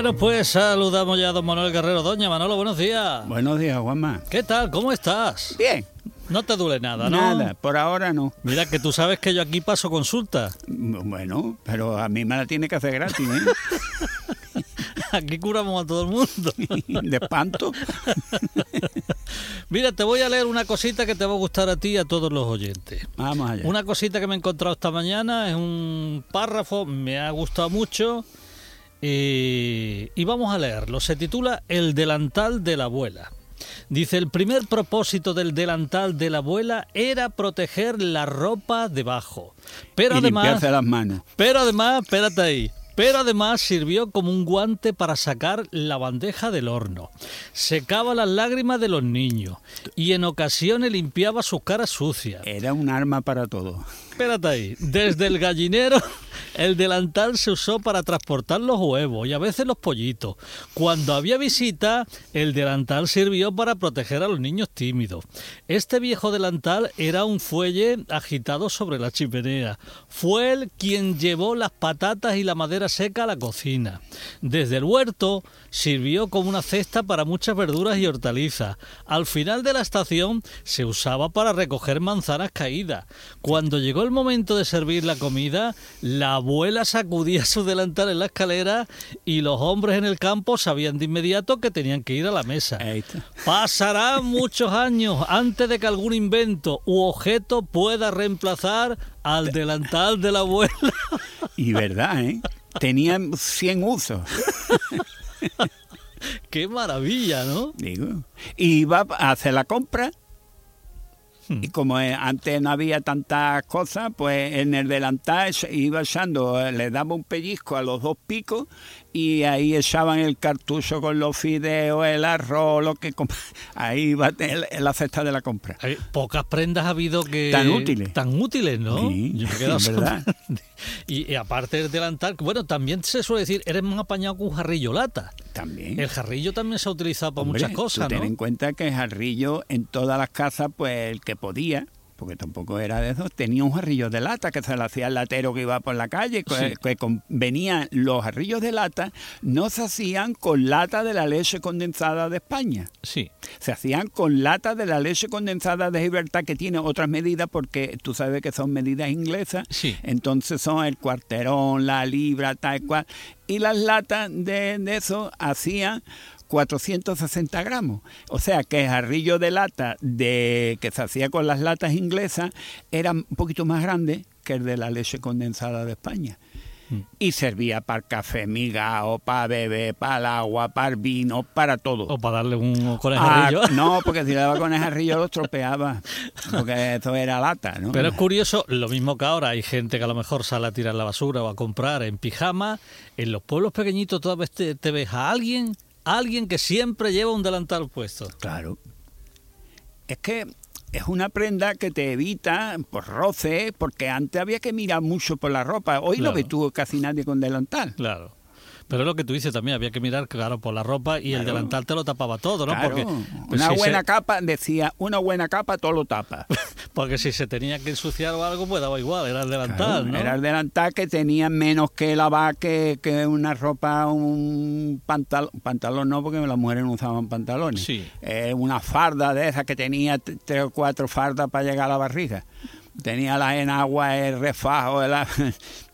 Bueno, pues saludamos ya a don Manuel Guerrero. Doña Manolo, buenos días. Buenos días, Juanma. ¿Qué tal? ¿Cómo estás? Bien. No te duele nada, ¿no? Nada, por ahora no. Mira que tú sabes que yo aquí paso consulta. Bueno, pero a mí me la tiene que hacer gratis, ¿eh? Aquí curamos a todo el mundo. De espanto. Mira, te voy a leer una cosita que te va a gustar a ti y a todos los oyentes. Vamos allá. Una cosita que me he encontrado esta mañana es un párrafo, me ha gustado mucho. Y vamos a leerlo. Se titula El delantal de la abuela. Dice, el primer propósito del delantal de la abuela era proteger la ropa debajo. Pero y además... las manos. Pero además, espérate ahí. Pero además sirvió como un guante para sacar la bandeja del horno. Secaba las lágrimas de los niños y en ocasiones limpiaba sus caras sucias. Era un arma para todo. Espérate ahí. Desde el gallinero, el delantal se usó para transportar los huevos y a veces los pollitos. Cuando había visita, el delantal sirvió para proteger a los niños tímidos. Este viejo delantal era un fuelle agitado sobre la chimenea. Fue él quien llevó las patatas y la madera seca a la cocina. Desde el huerto sirvió como una cesta para muchas verduras y hortalizas. Al final de la estación se usaba para recoger manzanas caídas. Cuando llegó el momento de servir la comida, la abuela sacudía su delantal en la escalera y los hombres en el campo sabían de inmediato que tenían que ir a la mesa. Pasarán muchos años antes de que algún invento u objeto pueda reemplazar al delantal de la abuela. Y verdad, ¿eh? Tenían 100 usos, ¡Qué maravilla, ¿no? digo. Y iba a hacer la compra. Hmm. Y como eh, antes no había tantas cosas, pues en el delantal iba echando, eh, le daba un pellizco a los dos picos y ahí echaban el cartucho con los fideos, el arroz, lo que... Ahí en la cesta de la compra. Hay pocas prendas ha habido que... Tan útiles. Tan útiles, ¿no? Sí, Yo me es verdad. Y, y aparte del delantal, bueno, también se suele decir, eres más apañado que un jarrillo lata. También. El jarrillo también se ha utilizado para Hombre, muchas cosas, tú ten ¿no? en cuenta que el jarrillo en todas las casas, pues el que podía, porque tampoco era de esos, tenía un jarrillo de lata que se le hacía el latero que iba por la calle, que, Sí. que con- venían los jarrillos de lata, no se hacían con lata de la leche condensada de España. Sí. Se hacían con lata de la leche condensada de Gibraltar, que tiene otras medidas, porque tú sabes que son medidas inglesas. Sí. Entonces son el cuarterón, la libra, tal cual. Y las latas de, de eso hacían 460 gramos. O sea que el jarrillo de lata de que se hacía con las latas inglesas era un poquito más grande que el de la leche condensada de España. Mm. Y servía para el café migao, para beber, para el agua, para el vino, para todo. O para darle un con el Ah, no, porque si le daba con el jarrillo lo estropeaba, porque eso era lata, ¿no? Pero es curioso, lo mismo que ahora, hay gente que a lo mejor sale a tirar la basura o a comprar en pijama. En los pueblos pequeñitos todavía te, te ves a alguien, alguien que siempre lleva un delantal puesto. Claro. Es que es una prenda que te evita por roce, porque antes había que mirar mucho por la ropa. Hoy Claro. no ves tú casi nadie con delantal. Claro. Pero es lo que tú dices también, había que mirar, claro, por la ropa y el delantal te lo tapaba todo, ¿no? Claro, Porque, pues, una si buena se, capa, decía, una buena capa todo lo tapa. porque si se tenía que ensuciar o algo, pues daba igual, era el delantal, Claro, ¿no? Era el delantal que tenía menos que lavar que, que una ropa, un pantalón, pantalón no, porque las mujeres no usaban pantalones. Sí. Eh, una farda de esas que tenía tres o cuatro fardas para llegar a la barriga. Tenía la enagua, el refajo, el,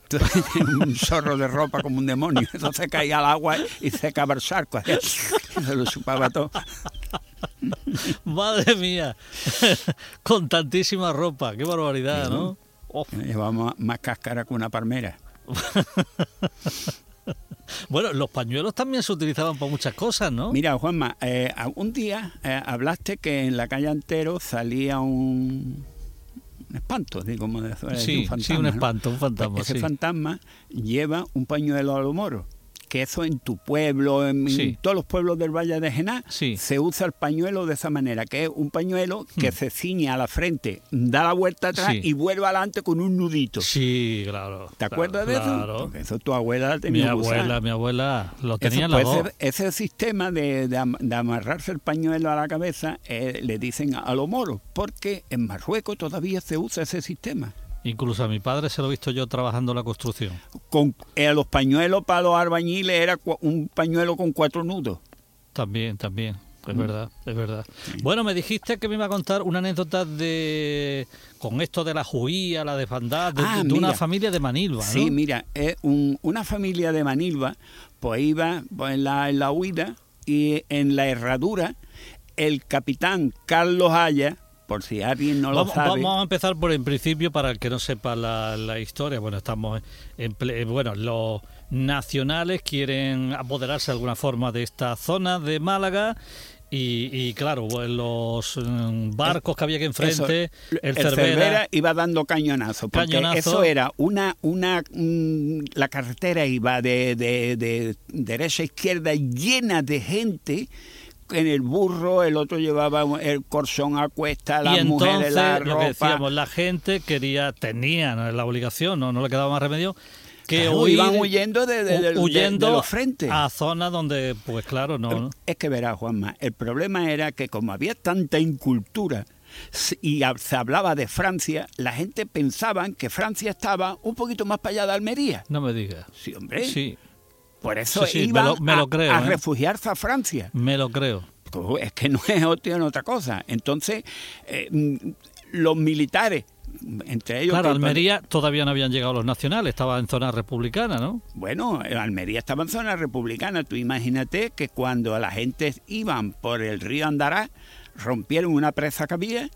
un zorro de ropa como un demonio. Entonces caía al agua y secaba el charco. Se lo chupaba todo. Madre mía, con tantísima ropa, qué barbaridad, ¿no? Oh. Llevamos más cáscara que una palmera. Bueno, los pañuelos también se utilizaban para muchas cosas, ¿no? Mira, Juanma, eh, un día eh, hablaste que en la calle Antero salía un, espanto, digo, como de, sí, un fantasma. Sí, un espanto, un fantasma. Pues ese fantasma lleva un pañuelo a los moros que eso en tu pueblo, en, todos los pueblos del Valle de Gená, se usa el pañuelo de esa manera, que es un pañuelo que hmm. se ciñe a la frente, da la vuelta atrás y vuelve adelante con un nudito. Sí, claro. ¿Te acuerdas de eso? Porque eso tu abuela tenía. Mi abuela, mi abuela lo tenía en la pues, ese, sistema de, amarrarse el pañuelo a la cabeza eh, le dicen a los moros, porque en Marruecos todavía se usa ese sistema. Incluso a mi padre se lo he visto yo trabajando la construcción. Con eh, los pañuelos para los albañiles era un pañuelo con cuatro nudos. También, también. Es mm. verdad, es verdad. Bueno, me dijiste que me iba a contar una anécdota de con esto de la juía, la desbandada, de, ah, de una familia de Manilva, ¿no? Sí, mira, una familia de Manilva, pues iba pues, en, la, en la huida y en la herradura el capitán Carlos Haya por si alguien no lo sabe. Vamos a empezar por el principio para el que no sepa la, historia. Bueno, estamos en, bueno, los nacionales quieren apoderarse de alguna forma de esta zona de Málaga. Y, claro, los mm, barcos que había que enfrente, el, Cervera, iba dando cañonazo, porque eso era una, una, mm, la carretera iba de, de, de derecha a izquierda llena de gente en el burro, el otro llevaba el corsón a cuesta, las y mujeres la ropa. Lo que decíamos, la gente quería, tenía la obligación, no, no le quedaba más remedio, que iban huyendo de, huyendo los frentes. A zonas donde, pues claro, no. Es que verás, Juanma, el problema era que como había tanta incultura y se hablaba de Francia, la gente pensaba que Francia estaba un poquito más para allá de Almería. No me digas. Sí, hombre. Sí. Por eso iban a, ¿eh? refugiarse a Francia. Me lo creo. Pues es que no es otra cosa. Entonces, eh, mm, los militares, entre ellos... Claro, Almería todavía no habían llegado los nacionales, estaba en zona republicana, ¿no? Bueno, Almería estaba en zona republicana. Tú imagínate que cuando la gente iban por el río Andará, rompieron una presa que había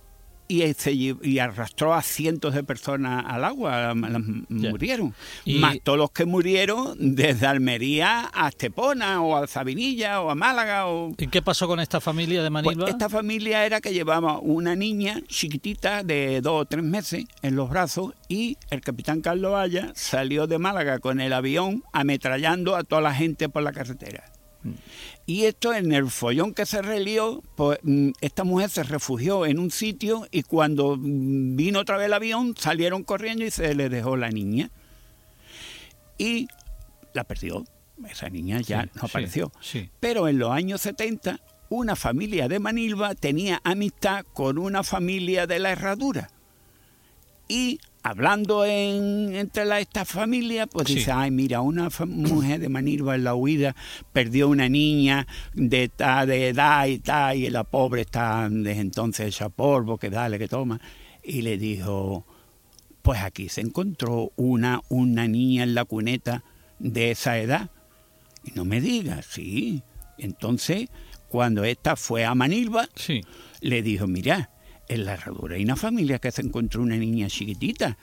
y, arrastró a cientos de personas al agua, murieron. Más todos los que murieron desde Almería a Estepona o a Sabinilla o a Málaga. O... ¿Y qué pasó con esta familia de Manilva? Pues esta familia era que llevaba una niña chiquitita de dos o tres meses en los brazos y el capitán Carlos Valla salió de Málaga con el avión ametrallando a toda la gente por la carretera. Y esto en el follón que se relió, pues mm, esta mujer se refugió en un sitio y cuando mm, vino otra vez el avión salieron corriendo y se le dejó la niña. Y la perdió. Esa niña ya no apareció. Pero en los años 70 una familia de Manilva tenía amistad con una familia de la Herradura. Y hablando en, entre la, esta familia, pues dice, ay, mira, una mujer de Manilva en la huida perdió una niña de, ta, de edad y tal, y la pobre está desde entonces hecha polvo, que dale, que toma. Y le dijo, pues aquí se encontró una, una niña en la cuneta de esa edad. Y no me digas, sí. Entonces, cuando esta fue a Manilva, le dijo, mira, en la herradura hay una familia que se encontró una niña chiquitita.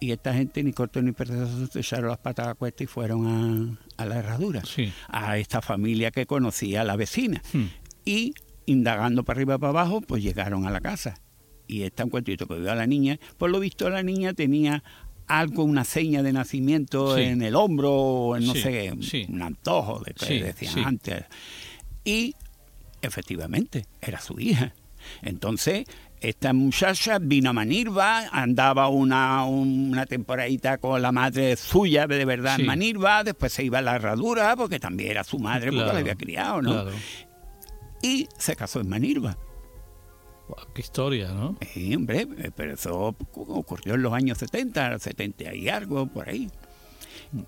Y esta gente ni corto ni perezoso se echaron las patas a cuesta y fueron a, la herradura. A esta familia que conocía a la vecina. Hmm. Y indagando para arriba y para abajo, pues llegaron a la casa. Y está un cuentito que vio a la niña. Por lo visto, la niña tenía algo, una seña de nacimiento en el hombro, o no sé, un antojo de que decían antes. Y efectivamente, era su hija. Entonces, esta muchacha vino a Manirva, andaba una, una temporadita con la madre suya, de verdad, en Manirva, después se iba a la herradura, porque también era su madre, porque la había criado, ¿no? Y se casó en Manirva. qué historia, ¿no? Sí, hombre, pero eso ocurrió en los años 70, 70 y algo, por ahí.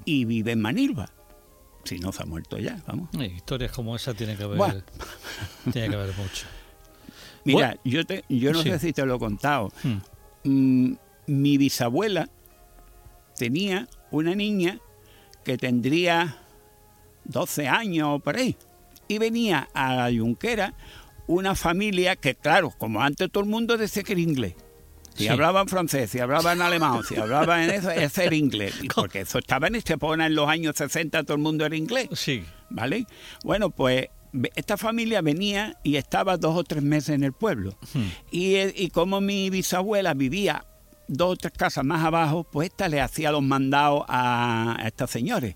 Y vive en Manirva. Si no se ha muerto ya, vamos. historias como esa tiene que haber, tiene que haber mucho. Mira, yo, te, yo no sé si te lo he contado. Hmm. Mm, mi bisabuela tenía una niña que tendría 12 años por ahí. Y venía a la yunquera una familia que, claro, como antes todo el mundo decía que era inglés. Si Sí. hablaban francés, si hablaban alemán, si hablaban en eso, ese era inglés. Porque eso estaba en Estepona en los años 60, todo el mundo era inglés. Sí. ¿Vale? Bueno, pues esta familia venía y estaba dos o tres meses en el pueblo. Y, eh, y como mi bisabuela vivía dos o tres casas más abajo, pues esta le hacía los mandados a, a estos señores.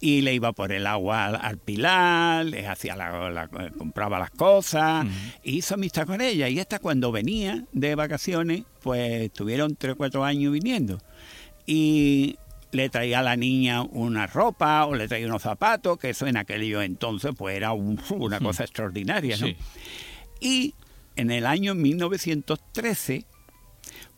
Y le iba por el agua al, al pilar, les hacía la, la- compraba las cosas, y hizo amistad con ella. Y esta cuando venía de vacaciones, pues estuvieron tres o cuatro años viniendo. Y le traía a la niña una ropa o le traía unos zapatos, que eso en aquello entonces pues era un- una cosa extraordinaria, ¿no? Sí. Y en el año 1913,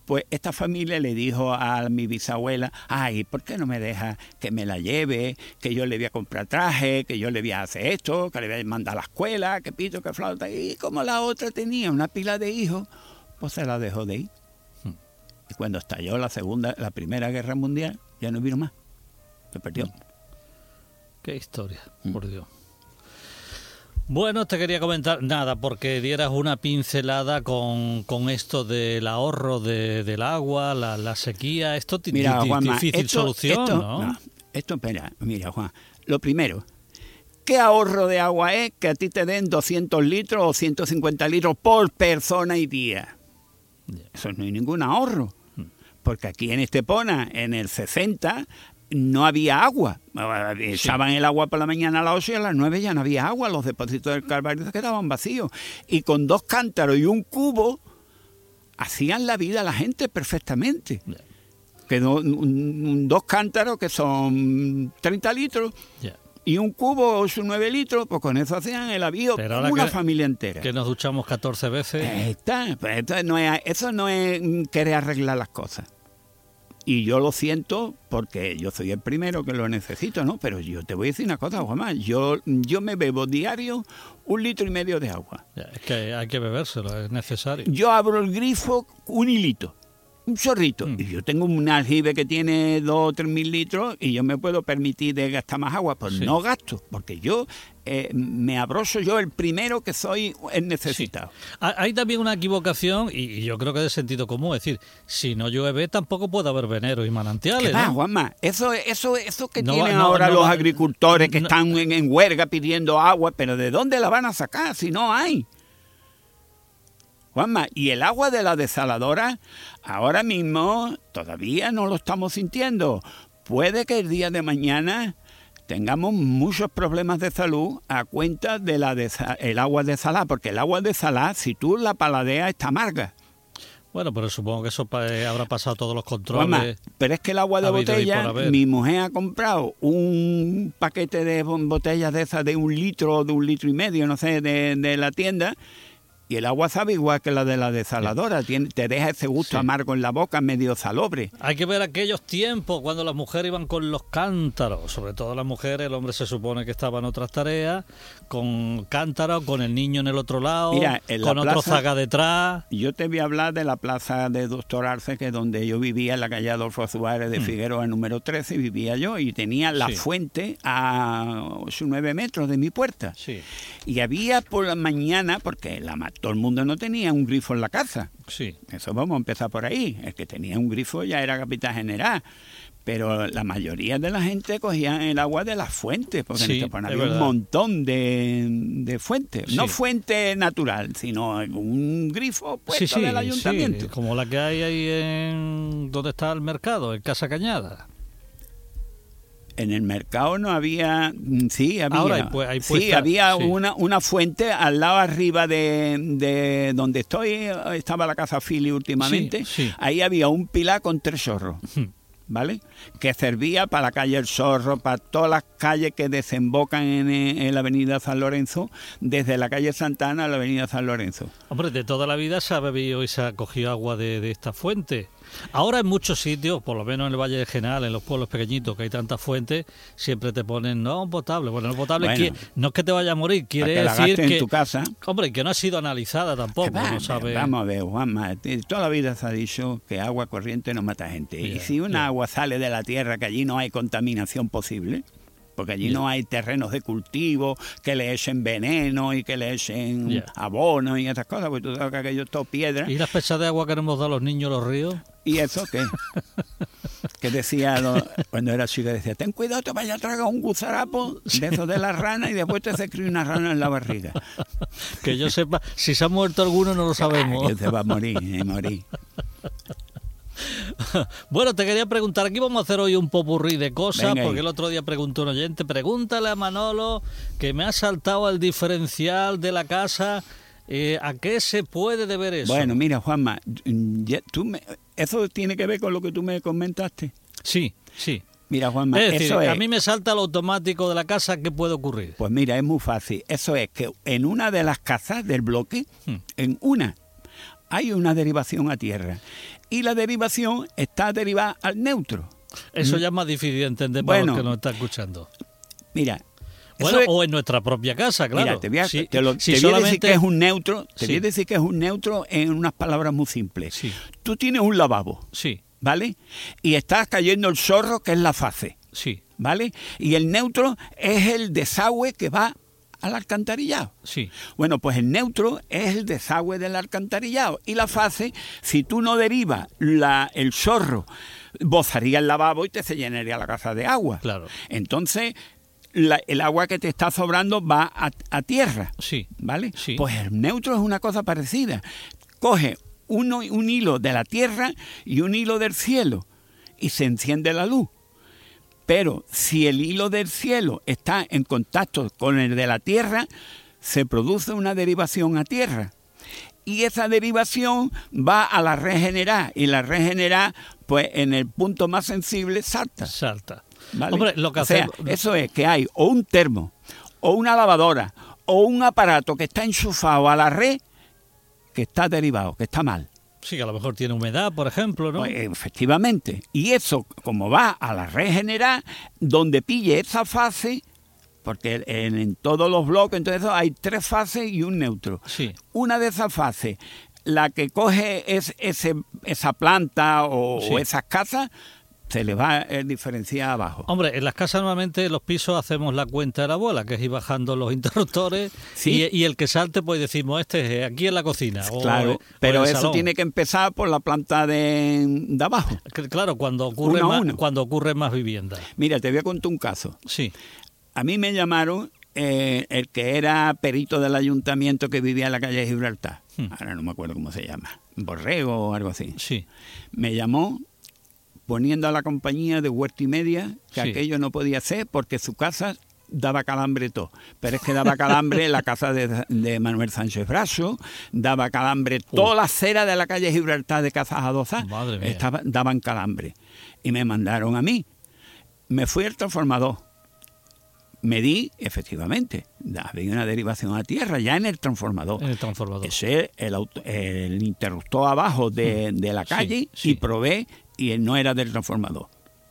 pues esta familia le dijo a mi bisabuela, ay, ¿por qué no me deja que me la lleve? Que yo le voy a comprar traje, que yo le voy a hacer esto, que le voy a mandar a la escuela, que pito, que flauta. Y como la otra tenía una pila de hijos, pues se la dejó de ir. Y cuando estalló la segunda, la primera guerra mundial, ya no vino más. Se perdió. Qué historia, Mm. por Dios. Bueno, te quería comentar nada, porque dieras una pincelada con, con esto del ahorro de, del agua, la, la sequía. Esto Mira, Juanma, difícil esto, solución, esto- ¿no? Esto, espera, mira, Juan. Lo primero, ¿qué ahorro de agua es que a ti te den 200 litros o 150 litros por persona y día? Eso no hay ningún ahorro. Porque aquí en Estepona, en el 60, no había agua. Echaban el agua por la mañana a las 8 y a las 9 ya no había agua. Los depósitos del Calvario se quedaban vacíos. Y con dos cántaros y un cubo hacían la vida a la gente perfectamente. Que do- un- un- dos cántaros que son 30 litros. Y un cubo 8 o 9 litros, pues con eso hacían el ahora una familia entera. Que nos duchamos 14 veces. Ahí está, pues esto no es, eso no es querer arreglar las cosas. Y yo lo siento porque yo soy el primero que lo necesito, ¿no? Pero yo te voy a decir una cosa, Juanma. Yo, yo me bebo diario un litro y medio de agua. Es que hay que bebérselo, es necesario. Yo abro el grifo un hilito, un chorrito. Mm. Y yo tengo un aljibe que tiene dos o tres mil litros y yo me puedo permitir de gastar más agua. Pues Sí. no gasto, porque yo eh, me abroso yo el primero que soy el necesitado. Ha- Hay también una equivocación, y yo creo que es de sentido común, es decir, si no llueve tampoco puede haber veneros y manantiales. ¿Qué va, ¿no? Juanma? Eso, eso, eso que No tienen no- ahora los agricultores que están en, en huelga pidiendo agua, pero ¿de dónde la van a sacar si no hay? Juanma, y el agua de la desaladora, ahora mismo todavía no lo estamos sintiendo. Puede que el día de mañana tengamos muchos problemas de salud a cuenta de la desa- el agua desalada, porque el agua desalada, si tú la paladeas, está amarga. Bueno, pero supongo que eso eh, habrá pasado todos los Juanma, controles. pero es que el agua de botella, mi mujer ha comprado un paquete de botellas de esas de un litro o de un litro y medio, no sé, de, de la tienda, y el agua sabe igual que la de la desaladora, tiene, te deja ese gusto Sí. amargo en la boca, medio salobre. Hay que ver aquellos tiempos cuando las mujeres iban con los cántaros, sobre todo las mujeres, el hombre se supone que estaba en otras tareas, con cántaros, con el niño en el otro lado, Mira, en la con otro plaza- zaga detrás. Yo te voy a hablar de la plaza de Doctor Arce, que es donde yo vivía, en la calle Adolfo Suárez de Figueroa número 13, vivía yo, y tenía la Mm. Sí. fuente a 8 o 9 metros de mi puerta. Sí, Y había por la mañana, porque la, ma- todo el mundo no tenía un grifo en la casa. sí. Eso vamos a empezar por ahí. El que tenía un grifo ya era capitán general. Pero la mayoría de la gente cogían el agua de las fuentes, porque Sí, en Estepona es había un montón de, de fuentes. No fuente natural, sino un grifo puesto sí, del ayuntamiento. sí, como la que hay ahí en donde está el mercado, en Casa Cañada. En el mercado no había, mm, sí, había, Ahora hay sí, había sí. Una, una fuente al lado arriba de, de donde estoy, estaba la casa Philly últimamente, Sí, ahí había un pilar con tres chorros, ¿vale? Que servía para la calle El Zorro, para todas las calles que desembocan en, en la avenida San Lorenzo, desde la calle Santana a la avenida San Lorenzo. Hombre, de toda la vida se ha bebido y se ha cogido agua de, de esta fuente. Ahora en muchos sitios, por lo menos en el Valle de General, en los pueblos pequeñitos que hay tantas fuentes, siempre te ponen no potable. Bueno, no potable Bueno. qui- no es que te vaya a morir, quiere que la decir gastes que en tu casa. hombre, que no ha sido analizada tampoco, va, no sabe. Vamos a ver, Juanma, eh, toda la vida se ha dicho que agua corriente no mata gente. y si una agua sale de la tierra, que allí no hay contaminación posible, porque allí no hay terrenos de cultivo que le echen veneno y que le echen Ya. abono y esas cosas, porque tú sabes que aquello es todo piedra. ¿Y las pesas de agua que nos da a los niños los ríos? ¿Y eso qué? que decía lo- cuando era chica, decía, ten cuidado, te vaya a tragar un gusarapo de esos de la rana y después te se cría una rana en la barriga. Que yo sepa, si se ha muerto alguno no lo sabemos. Que se va a morir, y morir. Bueno, te quería preguntar, aquí vamos a hacer hoy un popurrí de cosas, Venga ahí. porque el otro día preguntó un oyente, pregúntale a Manolo que me ha saltado el diferencial de la casa, eh, ¿a qué se puede deber eso? Bueno, mira, Juanma, ya- tú me- eso tiene que ver con lo que tú me comentaste. Sí, sí. Mira, Juanma, Es decir, eso es... a mí me salta el automático de la casa, ¿qué puede ocurrir? Pues mira, es muy fácil. Eso es que en una de las casas del bloque, Hmm. en una, hay una derivación a tierra. Y la derivación está derivada al neutro. Eso ya es más difícil de entender para Mm. Bueno. los que nos están escuchando. Mira. Bueno, es- o en nuestra propia casa, claro. Mira, te voy a, Si- te lo- si te voy a decir que es un neutro, te voy Sí. a decir que es un neutro en unas palabras muy simples. Sí. Tú tienes un lavabo, Sí, ¿vale? Y estás cayendo el zorro, que es la fase, sí, ¿vale? Y el neutro es el desagüe que va al alcantarillado. sí. Bueno, pues el neutro es el desagüe del alcantarillado. Y la fase, si tú no derivas la, el zorro, bozaría el lavabo y te se llenaría la casa de agua. Claro. Entonces, la- el agua que te está sobrando va a, a tierra. Sí. ¿Vale? Sí. Pues el neutro es una cosa parecida. Coge uno, un hilo de la tierra y un hilo del cielo y se enciende la luz. Pero si el hilo del cielo está en contacto con el de la tierra, se produce una derivación a tierra. Y esa derivación va a la regenerar. Y la regenerar, pues en el punto más sensible, salta. Salta. ¿vale? Hombre, lo que o sea, eso es que hay o un termo, o una lavadora, o un aparato que está enchufado a la red que está derivado, que está mal. Sí, que a lo mejor tiene humedad, por ejemplo, ¿no? Pues, efectivamente. Y eso, como va a la red general, donde pille esa fase, porque en, en todos los bloques, entonces hay tres fases y un neutro. Sí. Una de esas fases, la que coge es, ese, esa planta o, Sí. o esas casas, se le va a diferenciar abajo. Hombre, en las casas normalmente los pisos hacemos la cuenta de la abuela, que es ir bajando los interruptores Sí. y, y el que salte pues decimos, este es aquí en la cocina. Claro, o pero el eso salón. tiene que empezar por la planta de, de abajo. Claro, cuando ocurre, Uno más, uno. cuando ocurre más viviendas. Mira, te voy a contar un caso. Sí, A mí me llamaron eh, el que era perito del ayuntamiento que vivía en la calle Gibraltar. Hmm. Ahora no me acuerdo cómo se llama. Borrego o algo así. sí, Me llamó poniendo a la compañía de Huerta y Media que Sí. aquello no podía ser porque su casa daba calambre todo. Pero es que daba calambre la casa de, de Manuel Sánchez Brazo, daba calambre toda la acera de la calle Gibraltar de Casas mía. estaba- daban calambre. Y me mandaron a mí. Me fui al transformador. Medí, efectivamente, había una derivación a tierra ya en el transformador. en el transformador. Ese el, auto- el interruptor abajo de, de la Sí, calle sí. y probé y no era del transformador.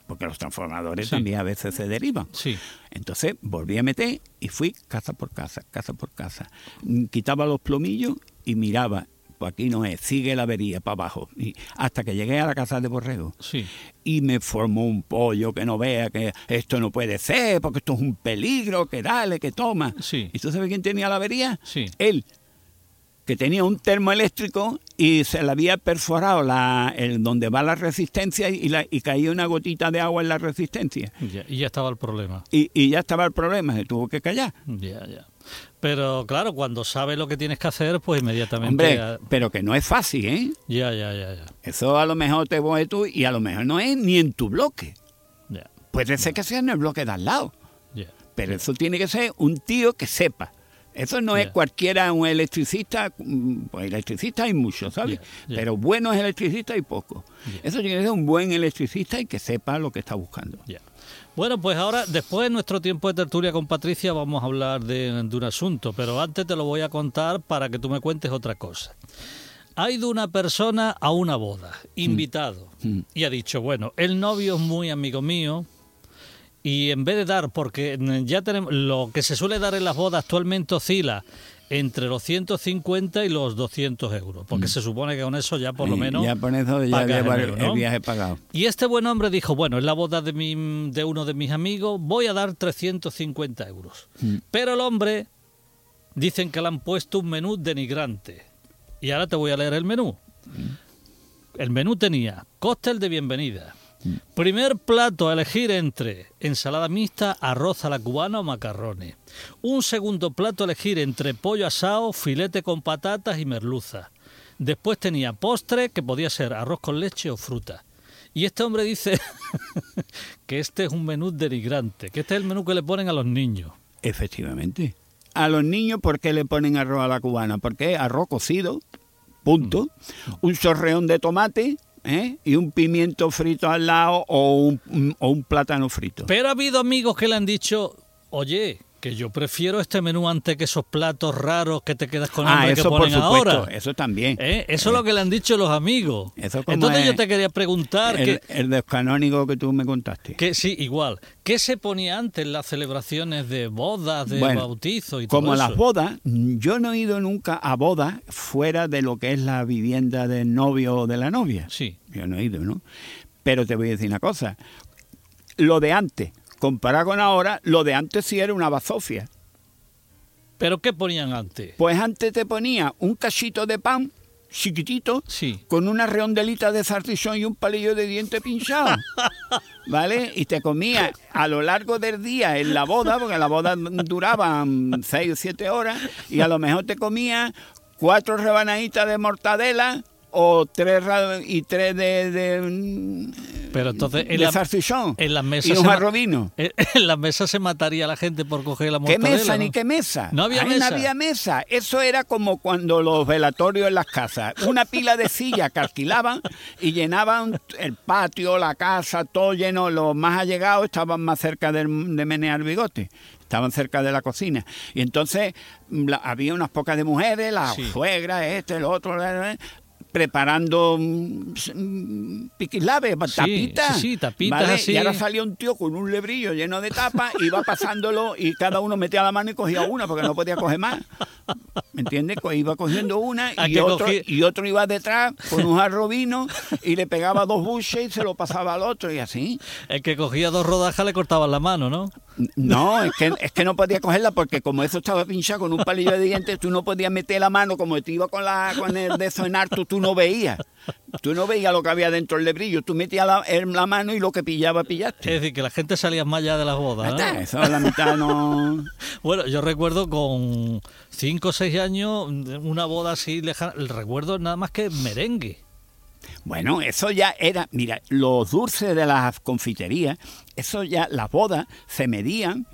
Porque los transformadores Sí. también a veces se derivan. Sí, Entonces volví a meter y fui casa por casa, casa por casa. Mm, Quitaba los plomillos y miraba. Pues aquí no es, sigue la avería para abajo. Y hasta que llegué a la casa de Borrego sí, y me formó un pollo que no vea que esto no puede ser, porque esto es un peligro, que dale, que toma. Sí. ¿Y tú sabes quién tenía la avería? Sí. Él, que tenía un termoeléctrico y se le había perforado la, el, donde va la resistencia y, la, y caía una gotita de agua en la resistencia. ya, y ya estaba el problema. Y, y ya estaba el problema, se tuvo que callar. Ya, ya. Pero claro, cuando sabes lo que tienes que hacer, pues inmediatamente... Hombre, ya- pero que no es fácil, ¿eh? Ya, ya, ya, ya. Eso a lo mejor te voy tú y a lo mejor no es ni en tu bloque. ya, Puede ser que sea en el bloque de al lado. ya. Pero eso tiene que ser un tío que sepa. Eso no es cualquiera un electricista, mm, pues electricista hay muchos, ¿sabes? Pero buenos electricistas hay pocos. Eso tiene que ser un buen electricista y que sepa lo que está buscando. Bueno, pues ahora, después de nuestro tiempo de tertulia con Patricia, vamos a hablar de, de un asunto, pero antes te lo voy a contar para que tú me cuentes otra cosa. Ha ido una persona a una boda, invitado, Mm. y ha dicho, bueno, el novio es muy amigo mío, y en vez de dar, porque mm, ya tenemos, lo que se suele dar en las bodas actualmente oscila entre los 150 y los 200 euros, porque se supone que con eso ya por lo Mm. Menos... Ya por eso ya pagas lleva el viaje pagado. Y este buen hombre dijo, bueno, es la boda de, mi, de uno de mis amigos, voy a dar 350 euros. Mm. Pero el hombre, dicen que le han puesto un menú denigrante. Y ahora te voy a leer el menú. El menú tenía cóctel de bienvenida. Primer plato a elegir entre ensalada mixta, arroz a la cubana o macarrones. Un segundo plato a elegir entre pollo asado, filete con patatas y merluza. Después tenía postre que podía ser arroz con leche o fruta. Y este hombre dice que este es un menú denigrante, que este es el menú que le ponen a los niños. Efectivamente. A los niños, ¿por qué le ponen arroz a la cubana? Porque arroz cocido, punto. Un chorreón de tomate ¿eh? y un pimiento frito al lado o un, o un plátano frito. Pero ha habido amigos que le han dicho, oye, que yo prefiero este menú antes que esos platos raros que te quedas con ah, hambre que eso por ponen supuesto, ahora. eso también. ¿Eh? Eso es lo que le han dicho los amigos. Eso como Entonces es yo te quería preguntar el, que, el descanónigo que tú me contaste. que sí, igual, ¿qué se ponía antes en las celebraciones de bodas, de Bueno, bautizo y todo Como eso? las bodas, yo no he ido nunca a bodas fuera de lo que es la vivienda del novio o de la novia. Sí. Yo no he ido, ¿no? Pero te voy a decir una cosa. Lo de antes, comparado con ahora, lo de antes sí era una bazofia. ¿Pero qué ponían antes? Pues antes te ponía un cachito de pan chiquitito Sí. con una redondelita de salchichón y un palillo de diente pinchado. ¿Vale? Y te comía a lo largo del día en la boda, porque la boda duraba seis o siete horas, y a lo mejor te comía cuatro rebanaditas de mortadela o tres y tres de, de, mm, Pero entonces en, de la- en las mesas y un vino. en, en las mesas se mataría la gente por coger la ¿Qué mesa ¿no? ni qué mesa? No había Ahí mesa. No había mesa. Eso era como cuando los velatorios en las casas. Una pila de sillas que alquilaban y llenaban el patio, la casa, todo lleno. Los más allegados estaban más cerca del- de menear bigote. Estaban cerca de la cocina. Y entonces mm, la- había unas pocas de mujeres, la Sí. suegra, este, el otro, la- la- preparando mm, s- mm, piquislaves, tapitas. sí, sí, tapitas ¿vale? así. Y ahora salía un tío con un lebrillo lleno de tapas, iba pasándolo y cada uno metía la mano y cogía una porque no podía coger más. ¿Me entiendes? Iba cogiendo una ¿A y otro, cogí? y otro iba detrás con un jarro vino y le pegaba dos buches y se lo pasaba al otro y así. El que cogía dos rodajas le cortaban la mano, ¿no? No, es que, es que no podía cogerla porque como eso estaba pinchado con un palillo de dientes, tú no podías meter la mano como te iba con, la, con el de eso en harto, tú no veías. Tú no veías lo que había dentro del lebrillo, tú metías la, mano y lo que pillaba, pillaste. Es decir, que la gente salía más allá de las bodas. Eso la mitad no... Bueno, yo recuerdo con 5 o 6 años una boda así lejana. El recuerdo nada más que merengue. Bueno, eso ya era, mira, los dulces de las confiterías, eso ya, las bodas se medían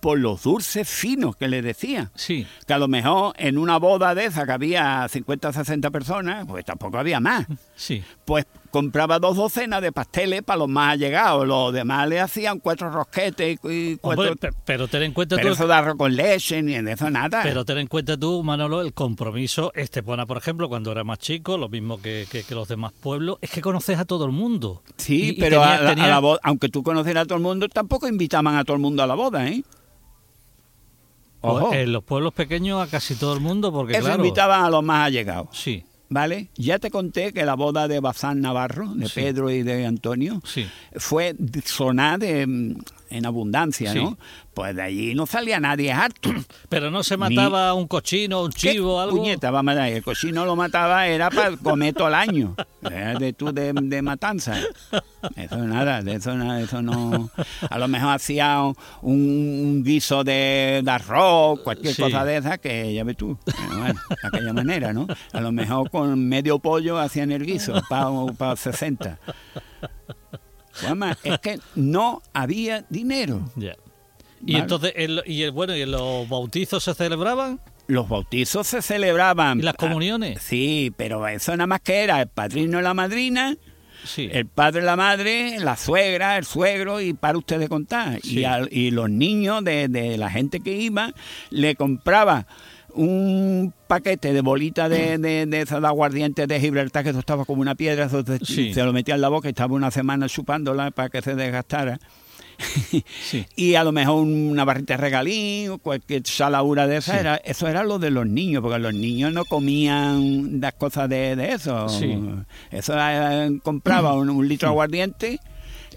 por los dulces finos que le decían. Sí. Que a lo mejor en una boda de esa que había 50 o 60 personas, pues tampoco había más. Sí. Pues compraba dos docenas de pasteles para los más allegados. Los demás le hacían cuatro rosquetes y cuatro... Hombre, pero ten en cuenta pero tú. eso de arroz con leche, ni de eso nada. Pero ten en cuenta tú, Manolo, el compromiso. Estepona, por ejemplo, cuando era más chico, lo mismo que, que- que los demás pueblos, es que conoces a todo el mundo. Sí, Y- y pero tenía- a, la- a tenía- la boda, aunque tú conocieras a todo el mundo, tampoco invitaban a todo el mundo a la boda, ¿eh? Ojo, pues, en los pueblos pequeños a casi todo el mundo, porque eso claro. invitaban a los más allegados, Sí, ¿vale? Ya te conté que la boda de Bazán Navarro, de Sí. Pedro y de Antonio, sí. fue sonada de, mm, en abundancia, Sí. ¿no? Pues de allí no salía nadie harto. Pero no se mataba un cochino, un ¿Qué chivo, algo. Puñeta, vamos a el cochino lo mataba, era para comer todo el año. Era de tú de, de matanza. Eso nada, de eso, nada, eso no. A lo mejor hacía un, un guiso de, de arroz, cualquier Sí. cosa de esa, que ya ves tú. Bueno, de aquella manera, ¿no? A lo mejor con medio pollo hacían el guiso, para 60. Además, es que no había dinero. Ya. Y Vale. entonces, el- y el, bueno, ¿y los bautizos se celebraban? Los bautizos se celebraban. ¿Y las ah, comuniones? Sí, pero eso nada más que era el padrino y la madrina, Sí. el padre la madre, la suegra, el suegro y para usted de contar. Sí. Y, al- y los niños de, de la gente que iba le compraba un paquete de bolitas de, de, de esas de aguardiente de Gibraltar, que eso estaba como una piedra, eso se, Sí. se lo metía en la boca y estaba una semana chupándola para que se desgastara. Sí. y a lo mejor una barrita de regalín o cualquier salaura de esa, Sí. era, eso era lo de los niños, porque los niños no comían las cosas de, de eso. Sí. Eso eh, compraba un, un litro de aguardiente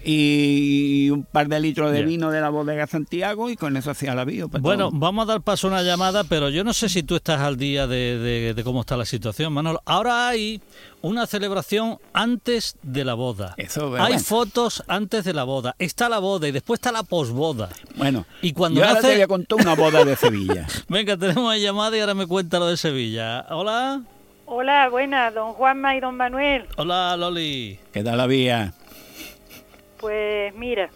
y un par de litros de vino de la bodega Santiago y con eso hacía la bio. para Bueno, todo. vamos a dar paso a una llamada, pero yo no sé si tú estás al día de, de- de cómo está la situación, Manolo. Ahora hay una celebración antes de la boda. Eso, hay fotos antes de la boda. Está la boda y después está la posboda. Bueno, Y cuando yo ahora nace- te voy a contar una boda de Sevilla. Venga, tenemos una llamada y ahora me cuenta lo de Sevilla. Hola. Hola, buenas, don Juanma y don Manuel. Hola, Loli. ¿Qué tal la vía? Pues mira,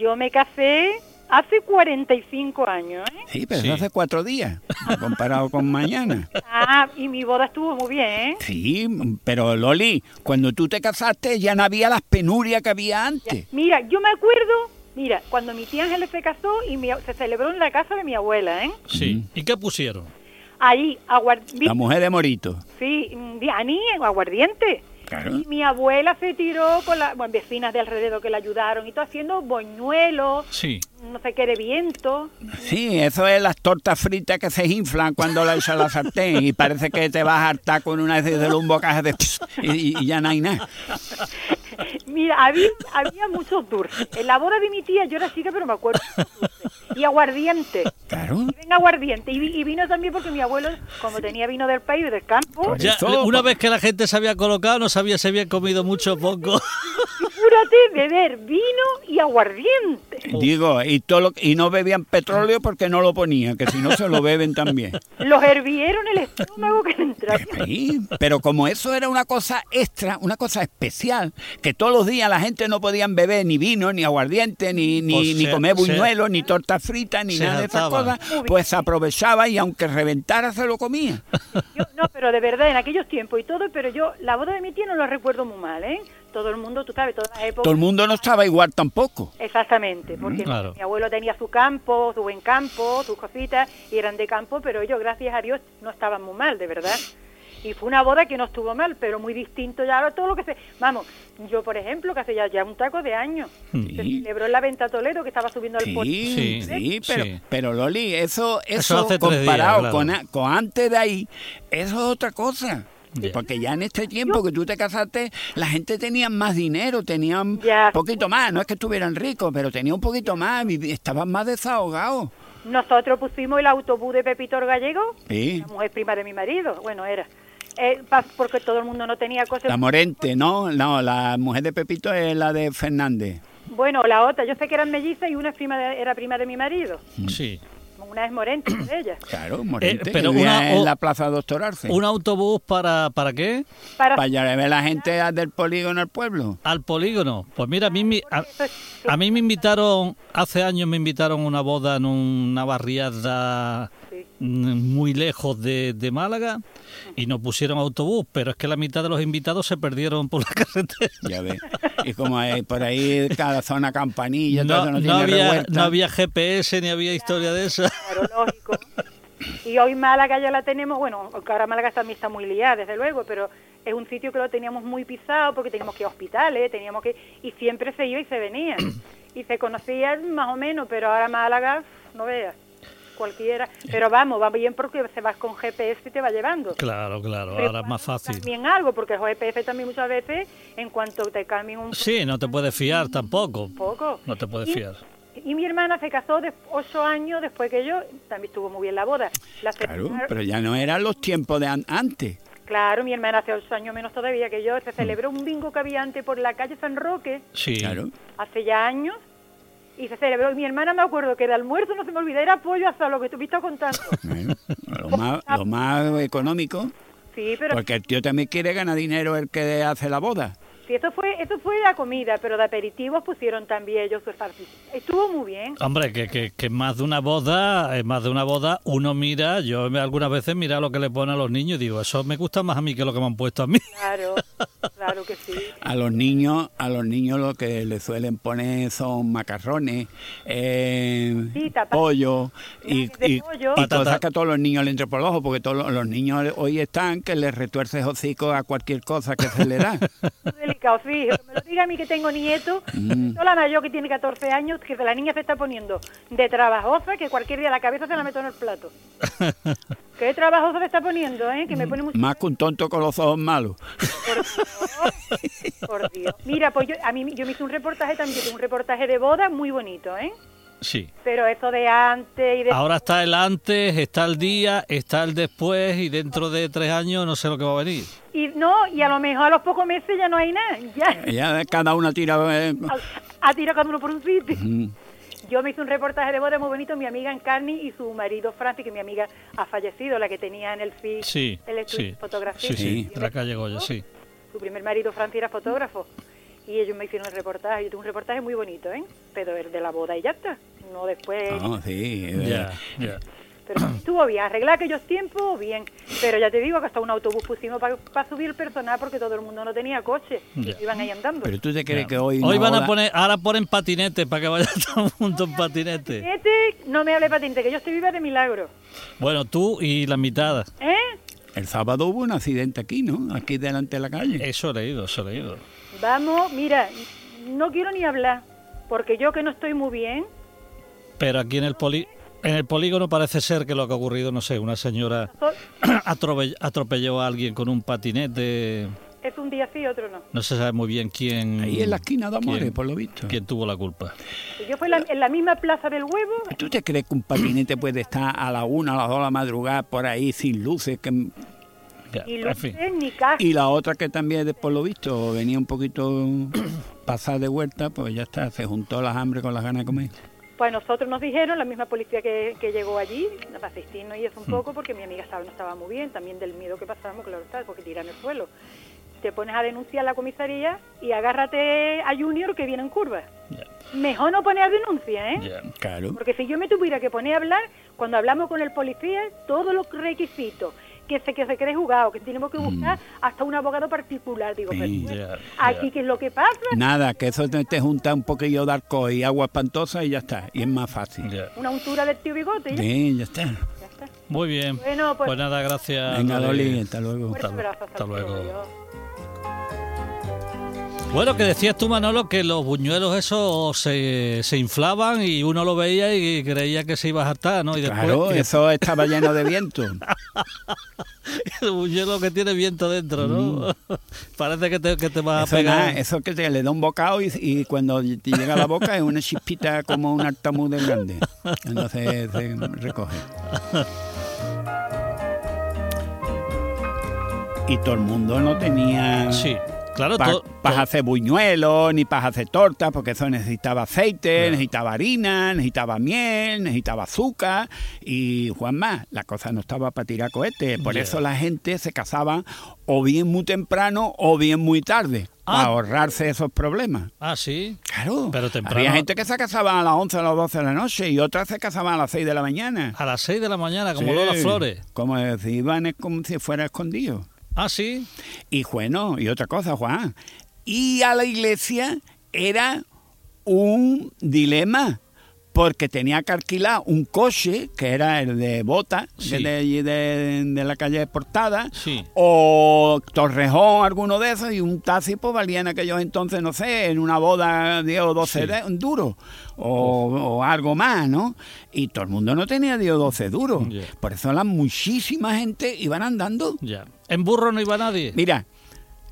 yo me casé hace 45 años, ¿eh? Sí, pero Sí. hace cuatro días, comparado con mañana. Ah, y mi boda estuvo muy bien, ¿eh? Sí, pero Loli, cuando tú te casaste ya no había las penurias que había antes. Mira, yo me acuerdo, mira, cuando mi tía Ángeles se casó y mi- se celebró en la casa de mi abuela, ¿eh? Sí. ¿Y qué pusieron? Ahí, aguardiente, La mujer de Morito. sí, mm, di- aní, aguardiente. Claro. Y mi abuela se tiró con las bueno, vecinas de alrededor que la ayudaron y todo haciendo boñuelos, Sí. no sé qué de viento. Sí, eso es las tortas fritas que se inflan cuando la echas la sartén y parece que te vas a hartar con una de de un bocaje de y, y ya no hay nada. Mira, había, había muchos dulces. En la boda de mi tía yo era chica, pero me acuerdo. Y aguardiente. Claro. Y ven aguardiente. Y, y vino también porque mi abuelo, como tenía vino del país, del campo, Ya, una vez que la gente se había colocado, no sabía si habían comido mucho o poco. Figúrate beber vino y aguardiente. Digo, y todo lo- y no bebían petróleo porque no lo ponían, que si no se lo beben también. Los hervieron el estómago que entraba. Sí, pero como eso era una cosa extra, una cosa especial, que todos los días la gente no podían beber ni vino, ni aguardiente, ni, ni, Pues ni se- comer buñuelos, ni tortas fritas, ni nada de esas cosas, pues se aprovechaba y aunque reventara se lo comía. Yo- no, pero de verdad, en aquellos tiempos y todo, pero yo, la boda de mi tía no la recuerdo muy mal, ¿eh? Todo el mundo, tú sabes, todas las épocas. Todo el mundo no estaba igual tampoco. Exactamente, porque Claro. mi abuelo tenía su campo, su buen campo, sus cositas, y eran de campo, pero ellos, gracias a Dios, no estaban muy mal, de verdad. Y fue una boda que no estuvo mal, pero muy distinto ya a todo lo que se... Vamos, yo, por ejemplo, que hace ya, ya un taco de años, se Sí. celebró en la venta Toledo, que estaba subiendo al Sí, puerto. sí, Sí, pero, sí. pero Loli, eso, Eso tres días, comparado claro. con, a- con antes de ahí, eso es otra cosa. Porque ya en este tiempo que tú te casaste, la gente tenía más dinero, tenían un poquito más. No es que estuvieran ricos, pero tenía un poquito más, estaban más desahogados. Nosotros pusimos el autobús de Pepito Gallego, Sí. la mujer prima de mi marido, bueno, era, eh, pa- porque todo el mundo no tenía cosas. La Morente, ¿no? No, la mujer de Pepito es la de Fernández. Bueno, la otra, yo sé que eran mellizas y una es prima de- era prima de mi marido, Sí. Una es morente de ella. Claro, Morente, Eh, pero que vivía una- en la Plaza Doctor Arce. ¿Un autobús para, para qué? Para Para llevar a la gente del polígono al pueblo. Al polígono. Pues mira, a mí, me- a, a mí me invitaron, hace años me invitaron a una boda en una barriada muy lejos de, de Málaga y nos pusieron autobús, pero es que la mitad de los invitados se perdieron por la carretera. Ya ves. Y como hay por ahí cada zona campanilla, No, eso no, no tiene había, revuelta. no había GPS ni había historia de esa. Claro, lógico. Y hoy Málaga ya la tenemos, bueno, ahora Málaga también está muy liada, desde luego, pero es un sitio que lo teníamos muy pisado porque teníamos que ir a hospitales, teníamos que... Y siempre se iba y se venía. Y se conocía más o menos, pero ahora Málaga, no veas, cualquiera. Pero vamos, va bien porque se vas con GPS y te va llevando. Claro, claro, Pero ahora es más fácil. También algo, porque el GPS también muchas veces, en cuanto te cambien un Sí, no te puedes fiar tampoco. poco. No te puedes Y- fiar. Y mi hermana se casó de ocho años después que yo, también estuvo muy bien la boda. La Claro, pero ya no eran los tiempos de an- antes. Claro, mi hermana hace ocho años menos todavía que yo. Se celebró un bingo que había antes por la calle San Roque, Sí. Claro. hace ya años. Y se celebró. Y mi hermana me acuerdo que de almuerzo, no se me olvida, era pollo hasta lo que estuviste contando. Bueno, lo, más, lo más económico, Sí, pero porque el tío también quiere ganar dinero el que hace la boda. Sí, eso fue eso fue la comida, pero de aperitivos pusieron también ellos su. Estuvo muy bien. Hombre, que, que, que más de una boda, eh, más de una boda, uno mira, yo algunas veces mira lo que le ponen a los niños y digo, eso me gusta más a mí que lo que me han puesto a mí. Claro, claro, que sí. A los niños, a los niños lo que le suelen poner son macarrones, eh, Sí, pollo y, y- pollo. y cosas que a todos los niños le entran por el ojo, porque todos los, los niños hoy están que les retuerces hocico a cualquier cosa que se le da. Me lo diga a mí que tengo nieto, Mm. la mayor que tiene 14 años, que la niña se está poniendo de trabajosa, que cualquier día la cabeza se la meto en el plato. Qué trabajosa se está poniendo, ¿eh? Que me pone mucho... Más que un tonto con los ojos malos. Por Dios, por Dios. Mira, pues yo, a mí, yo me hice un reportaje también, un reportaje de boda muy bonito, ¿eh? Sí. Pero eso de antes y de... Ahora está el antes, está el día, está el después y dentro de tres años no sé lo que va a venir. Y no, y a lo mejor a los pocos meses ya no hay nada. Ya Ya cada una tira... eh, ha tirado cada uno por un sitio. Yo me hice un reportaje de boda muy bonito, mi amiga Encarni y su marido Francis, que mi amiga ha fallecido, la que tenía en el FIC Sí, el estudio sí. fotografía. Sí, sí, Sí. de la calle Goya, sí. Su primer marido Francis era fotógrafo y ellos me hicieron el reportaje. Yo tuve un reportaje muy bonito, ¿eh? Pero el de la boda y ya está. No después... no, sí, eh, Ya. Pero estuvo bien, arreglar aquellos tiempos, bien. Pero ya te digo que hasta un autobús pusimos para subir el personal porque todo el mundo no tenía coche. y iban ahí andando. Pero tú te crees que hoy... Hoy van a poner, ahora ponen patinete para que vaya todo el mundo en patinete. Patinete, no me hable patinete, que yo estoy viva de milagro. Bueno, tú y la mitad. ¿Eh? El sábado hubo un accidente aquí, ¿no? Aquí delante de la calle. Eso he leído, eso he leído. Vamos, mira, no quiero ni hablar, porque yo que no estoy muy bien, Pero aquí en el poli, en el polígono parece ser que lo que ha ocurrido, no sé, una señora atropelló a alguien con un patinete. Es un día sí, otro no. No se sabe muy bien quién. Ahí en la esquina de Amores, quién- por lo visto. quién tuvo la culpa. Yo fui en la, en la misma plaza del huevo, ¿Tú te crees que un patinete puede estar a la una, a las dos de la madrugada por ahí sin luces? Que... Ya, ni en fin. luces, ni casa. Y la otra que también, por lo visto, venía un poquito pasada de vuelta, pues ya está, se juntó las hambre con las ganas de comer. Pues nosotros nos dijeron, la misma policía que, que llegó allí, para asistirnos y eso Mm. un poco, porque mi amiga estaba, no estaba muy bien, también del miedo que pasábamos, claro está, porque tiran el suelo. Te pones a denunciar a la comisaría y agárrate a Junior que viene en curva. Mejor no poner denuncia, ¿eh? Claro. Porque si yo me tuviera que poner a hablar, cuando hablamos con el policía, todos los requisitos, que se, que se cree jugado, que tenemos que buscar hasta un abogado particular. Digo, Sí, pero bueno, ya, aquí qué es lo que pasa, Nada, que eso te, te junta un poquillo de alcohol y agua espantosa y ya está. Y es más fácil. Una untura del tío bigote, Sí, ya está. ya está. Muy bien. Bueno, pues- nada, gracias. Venga, Loli. Loli, hasta luego. Hasta- abrazo, hasta luego. Bueno, que decías tú, Manolo, que los buñuelos esos se, se inflaban y uno lo veía y creía que se iba a hartar, ¿no? Y después Claro, eso estaba lleno de viento. el buñuelo que tiene viento dentro, ¿no? Parece que te, que te vas Mm. Eso, a pegar. nada, eso que te le da un bocado y, y cuando te llega a la boca es una chispita como un altamuz de grande. Entonces se recoge. Y todo el mundo no tenía Sí, claro, para hacer buñuelos ni para hacer tortas, porque eso necesitaba aceite, necesitaba harina, necesitaba miel, necesitaba azúcar. Y Juanma, la cosa no estaba para tirar cohetes. Por eso la gente se casaba o bien muy temprano o bien muy tarde, Ah. para ahorrarse esos problemas. Ah, sí. Claro, Pero temprano- había gente que se casaba a las 11 o a las 12 de la noche y otras se casaban a las 6 de la mañana. A las 6 de la mañana, como Sí, Lola Flores. Como si iban como si fuera escondido. Ah, sí. Y bueno, y otra cosa, Juan. Y a la iglesia era un dilema, porque tenía que alquilar un coche, que era el de Bota, Sí. de, de, de la calle Portada, Sí. o Torrejón, alguno de esos, y un taxi pues valía en aquellos entonces, no sé, en una boda 10 o 12 Sí. de- duros, o, o algo más, ¿no? Y todo el mundo no tenía 10 o 12 duros. Por eso la muchísima gente iban andando. Ya. En burro no iba nadie. Mira,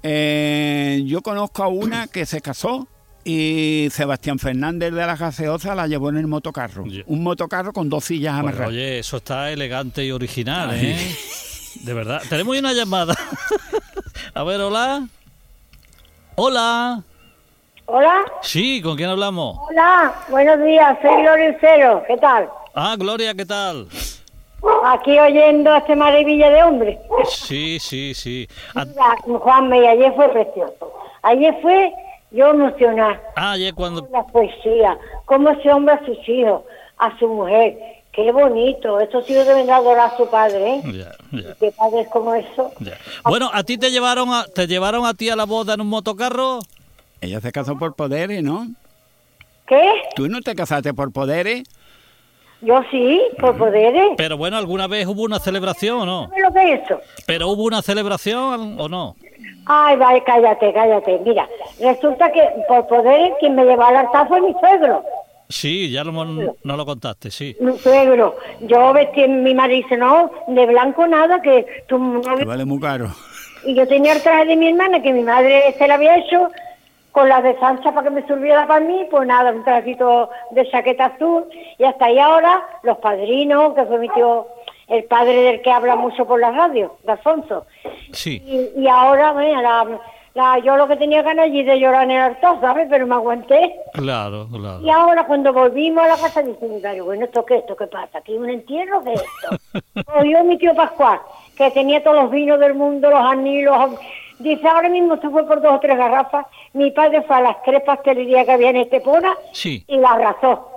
eh, yo conozco a una que se casó y Sebastián Fernández de la Gaseosa la llevó en el motocarro. Un motocarro con dos sillas Pues, amarradas. oye, eso está elegante y original, Ay. ¿eh? De verdad. Tenemos una llamada. A ver, hola. Hola. Hola, Sí, ¿con quién hablamos? hola, buenos días, soy Lorencero, ¿qué tal? Ah, Gloria, ¿qué tal? Aquí oyendo a este maravilla de hombre. Sí, sí, sí. Mira, Juanma, y ayer fue precioso. Ayer fue yo emocionada Ah, ayer cuando... la poesía, cómo ese hombre a sus hijos, a su mujer, Qué bonito. Esto sí deben de adorar a su padre, ¿eh? Ya, ya, Qué padres como eso. ya. Bueno, ¿a ti te llevaron a, te llevaron a ti a la boda en un motocarro? Ella se casó por poderes, ¿no? ¿Qué? ¿Tú no te casaste por poderes? Yo sí, por poderes. Pero bueno, ¿alguna vez hubo una celebración o no? ¿Sabes lo que es eso? ¿Pero hubo una celebración o no? Ay, vaya, cállate, cállate. Mira, resulta que por poderes quien me llevó al altar fue mi suegro. Sí, ya lo, no lo contaste, sí. Mi suegro. Yo vestí, mi marido dice, no, de blanco nada, que tu vale muy caro. Y yo tenía el traje de mi hermana, que mi madre se lo había hecho, con las de Sancha para que me sirviera para mí, pues nada, un trajito de chaqueta azul. Y hasta ahí ahora, los padrinos, que fue mi tío, el padre del que habla mucho por la radio, de Alfonso. Sí, Y, y ahora, bueno, la, la- yo lo que tenía ganas allí de llorar en el altar, ¿sabes? Pero me aguanté. claro, claro. Y ahora cuando volvimos a la casa, padre, bueno, ¿esto qué? ¿Esto qué pasa? ¿Aquí un entierro de esto? Oyó mi tío Pascual, que tenía todos los vinos del mundo, los anillos. Dice, ahora mismo se fue por dos o tres garrafas. Mi padre fue a las tres pastelerías que había en Estepona Sí. y la arrasó.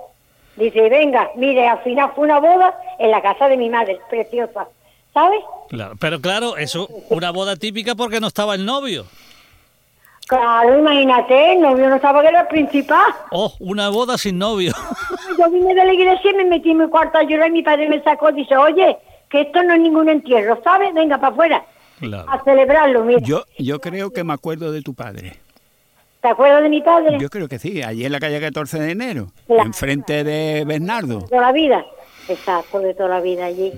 Dice, venga, mire, al final fue una boda en la casa de mi madre, preciosa. ¿Sabes? Claro, pero claro, eso, una boda típica porque no estaba el novio. Claro, imagínate, el novio no estaba que era el principal. Oh, una boda sin novio. Yo vine de la iglesia y me metí en mi cuarto a llorar y mi padre me sacó y dice, oye, que esto no es ningún entierro, ¿sabes? Venga, para afuera, Claro. a celebrarlo, mira. Yo, yo creo que me acuerdo de tu padre. ¿Te acuerdas de mi padre? Yo creo que sí, allí en la calle 14 de enero, Claro. enfrente de Bernardo. De toda la vida. Exacto, de toda la vida allí.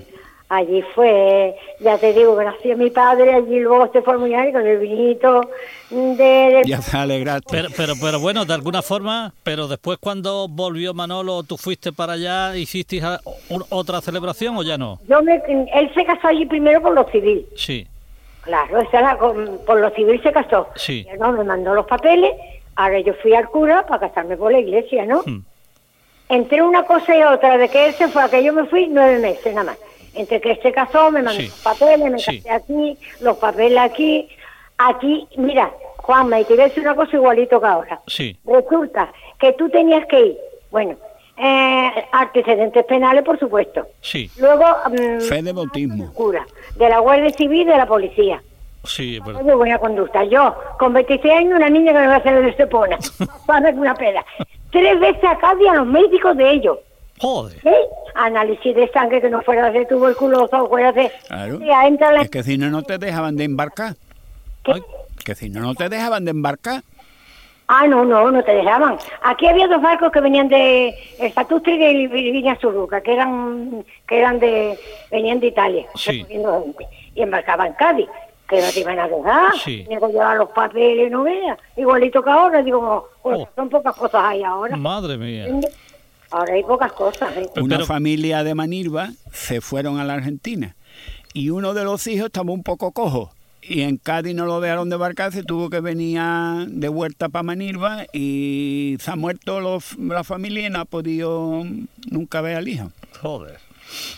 Allí fue, ya te digo, que nació mi padre, allí luego se fue muy con el vinito de... de- Ya se alegraste. Pero, pero, pero bueno, de alguna forma, pero después cuando volvió Manolo, ¿tú fuiste para allá, hiciste otra celebración o ya no? Yo me, él se casó allí primero por lo civil. Sí, Claro, esa era con- por lo civil se casó. Sí. Y él no me mandó los papeles, ahora yo fui al cura para casarme por la iglesia, ¿no? Hmm. Entre una cosa y otra, de que él se fue a que yo me fui, nueve meses nada más. Entre que él se casó, me mandó Sí. los papeles, me Sí. casé aquí, los papeles aquí. Aquí, mira, Juanma, y te voy a decir una cosa igualito que ahora. sí, Resulta que tú tenías que ir, bueno, eh, antecedentes penales, por supuesto. sí, Luego, mm, Fe de bautismo. cura, de la Guardia Civil y de la policía. sí, es verdad. Muy buena conducta. Yo, con 26 años, una niña que me va a hacer de Estepona. Para una pena. Tres veces a cada día a los médicos de ellos. Joder. ¿eh? Análisis de sangre que no fuera de tuberculosa o fuera de... Claro. Sí, entra la... Es que si no, no te dejaban de embarcar. ¿Qué? Ay, Que si no, no te dejaban de embarcar. Ah, no, no, no te dejaban. Aquí había dos barcos que venían de el Satustri y de Viña Suruca, que eran que eran de venían de Italia, Sí. recogiendo gente, y embarcaban en Cádiz, que no te iban a dejar, Sí. Que llevar los papeles, no veas, igualito que ahora, digo, Oh. son pocas cosas hay ahora. madre mía. Ahora hay pocas cosas. ¿eh? Pero- Una familia de Manilva se fueron a la Argentina y uno de los hijos estaba un poco cojo y en Cádiz no lo dejaron de embarcar, se tuvo que venir a- de vuelta para Manilva y se ha muerto los- la familia y no ha podido nunca ver al hijo. Joder.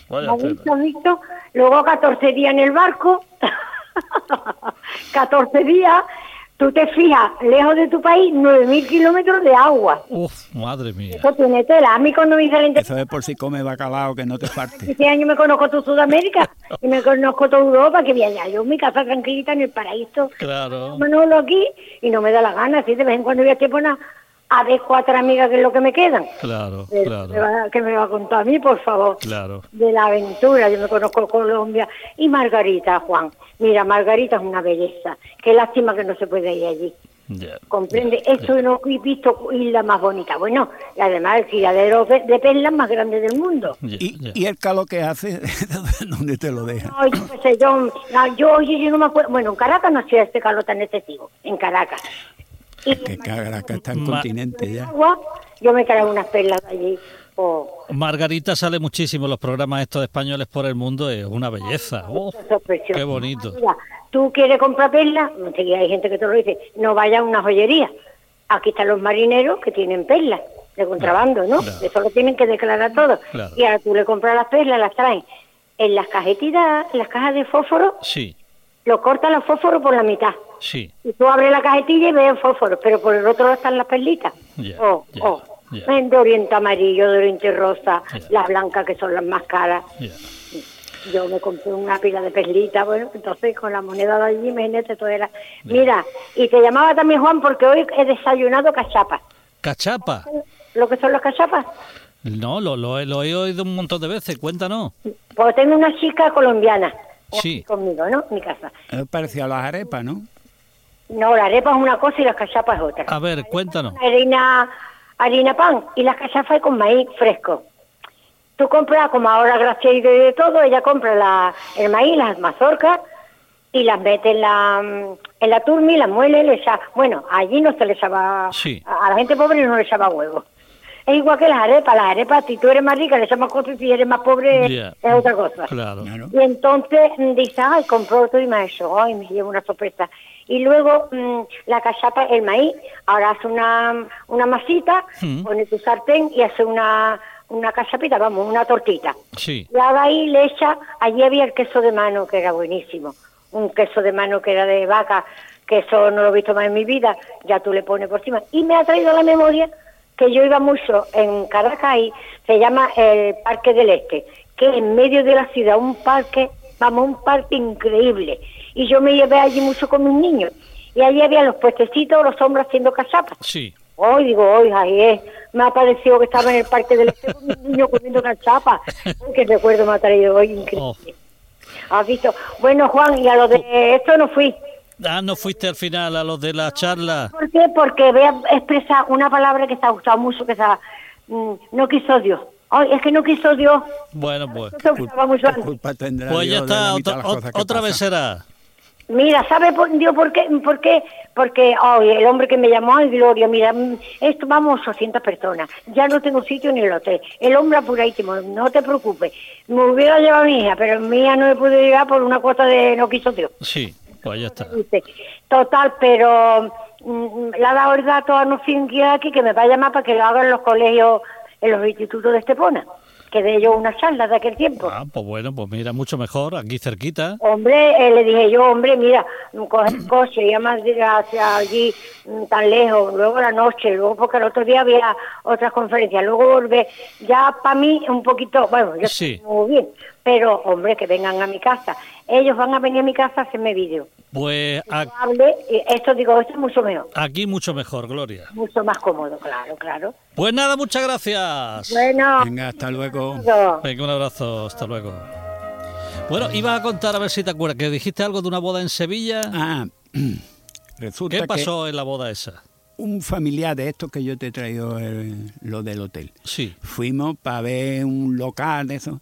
Vaya ¿Has visto, visto? Luego 14 días en el barco, 14 días, tú te fijas, lejos de tu país, 9.000 kilómetros de agua. Uf, madre mía. Eso tiene tela. A mí cuando me salen Eso es por si come bacalao que no te falte. este año me conozco toda Sudamérica y me conozco toda Europa, que voy allá. Yo en mi casa tranquilita en el paraíso, Claro. Manolo aquí, y no me da la gana, así de vez en cuando voy a Estepona a ver cuatro amigas que es lo que me quedan. Claro, Eh, claro, me va- que me va a contar a mí, por favor. claro. de la aventura, yo me conozco Colombia, y Margarita, Juan. Mira, Margarita es una belleza. Qué lástima que no se puede ir allí. Ya. Comprende, esto no he visto isla más bonita. Bueno, y además el criadero de perlas más grande del mundo. Y, el calor que hace, ¿dónde te lo deja? No, yo sé, yo, no, yo, oye, yo no me acuerdo. Bueno, en Caracas no hacía este calor tan excesivo, en Caracas. Que Caracas está en continente ya. agua, yo me cargo unas perlas allí. Oh, Margarita sale muchísimo en los programas estos de españoles por el mundo, es una belleza. Precioso. qué bonito. Mira, tú quieres comprar perlas, hay gente que te lo dice, no vaya a una joyería. Aquí están los marineros que tienen perlas de contrabando, ¿no? claro. Eso lo tienen que declarar todo. Claro. Y ahora tú le compras las perlas, las traen en las cajetitas, en las cajas de fósforo, Sí, lo cortan los fósforos por la mitad. Sí. Y tú abres la cajetilla y ves el fósforo, pero por el otro lado están las perlitas. Ya, oh, ya, oh. De oriente amarillo, de oriente rosa, las blancas que son las más caras. Yo me compré una pila de perlitas, bueno, entonces con la moneda de allí, imagínate, todo era... Mira, y te llamaba también Juan porque hoy he desayunado cachapas. ¿Cachapa? ¿Lo que son las cachapas? No, lo, lo, he- lo he oído un montón de veces, cuéntanos. Pues tengo una chica colombiana Sí. aquí conmigo, ¿no? En mi casa. Es parecido a las arepas, ¿no? No, la arepa es una cosa y las cachapas es otra. A ver, cuéntanos. harina, harina pan y las cachapas con maíz fresco. Tú compras, como ahora gracias de todo, ella compra la, el maíz, las mazorcas y las mete en la, en la turmi, las muele, le echa, bueno, allí no se le echaba, Sí. a, a la gente pobre no le echaba huevo. Es igual que las arepas, las arepas, si tú eres más rica le echas más cosas y si eres más pobre es otra cosa. Claro. Y entonces mm, dice, ay, compró otro y me eso, ay, me llevo una sorpresa. Y luego mm, la cachapa, el maíz, ahora hace una, una masita, Mm. pone tu sartén y hace una, una cachapita, vamos, una tortita. Sí. Y ahora ahí le echa, allí había el queso de mano que era buenísimo, un queso de mano que era de vaca, que eso no lo he visto más en mi vida, ya tú le pones por encima. Y me ha traído a la memoria que yo iba mucho en Caracas y se llama el Parque del Este, que es en medio de la ciudad, un parque, vamos, un parque increíble. Y yo me llevé allí mucho con mis niños. Y allí había los puestecitos, los hombres haciendo cachapas. Sí. Hoy digo, hoy, ahí es. Me ha parecido que estaba en el parque del este con mis niños comiendo cachapa. Uy, qué recuerdo me ha traído hoy, increíble. Oh. ¿Has visto? Bueno, Juan, y a lo de esto no fui. Ah, no fuiste al final a los de la charla. ¿Por qué? Porque voy a expresar una palabra que se ha gustado mucho, que se ha, mm, no quiso Dios. Ay, es que no quiso Dios. Bueno, pues. Eso gustaba mucho ¿Qué antes. culpa tendrá Pues ya está, otra, vez será. Mira, ¿sabe por, Dios por qué? ¿Por qué? Porque ay, el hombre que me llamó, ay, Gloria, mira, mm, esto vamos 800 personas. Ya no tengo sitio ni el hotel. El hombre apuradísimo, no te preocupes. Me hubiera llevado a mi hija, pero mi hija no me pudo llegar por una cuota de no quiso Dios. Sí, pues ya está. Total, pero mm, le ha dado el dato a Nufinquia aquí que me va a llamar para que lo haga en los colegios, en los institutos de Estepona. Que de ellos una charla de aquel tiempo. Ah, pues bueno, pues mira, mucho mejor, aquí cerquita. Hombre, eh, le dije yo, hombre, mira, mm, coge el coche, y además de hacia allí mm, tan lejos, luego la noche, luego porque el otro día había otras conferencias, luego volver, ya para mí un poquito, bueno, yo Sí. muy bien, pero hombre, que vengan a mi casa. Ellos van a venir a mi casa a hacerme vídeo. Pues a- hable, esto digo, esto es mucho mejor, aquí mucho mejor, Gloria. mucho más cómodo, claro, claro. Pues nada, muchas gracias. Bueno, Venga, hasta luego. Venga, un abrazo, hasta luego. Bueno, ibas a contar, a ver si te acuerdas, que dijiste algo de una boda en Sevilla. Ah, resulta ¿Qué pasó en la boda esa? un familiar de estos que yo te he traído el- lo del hotel. Sí, Fuimos para ver un local de eso.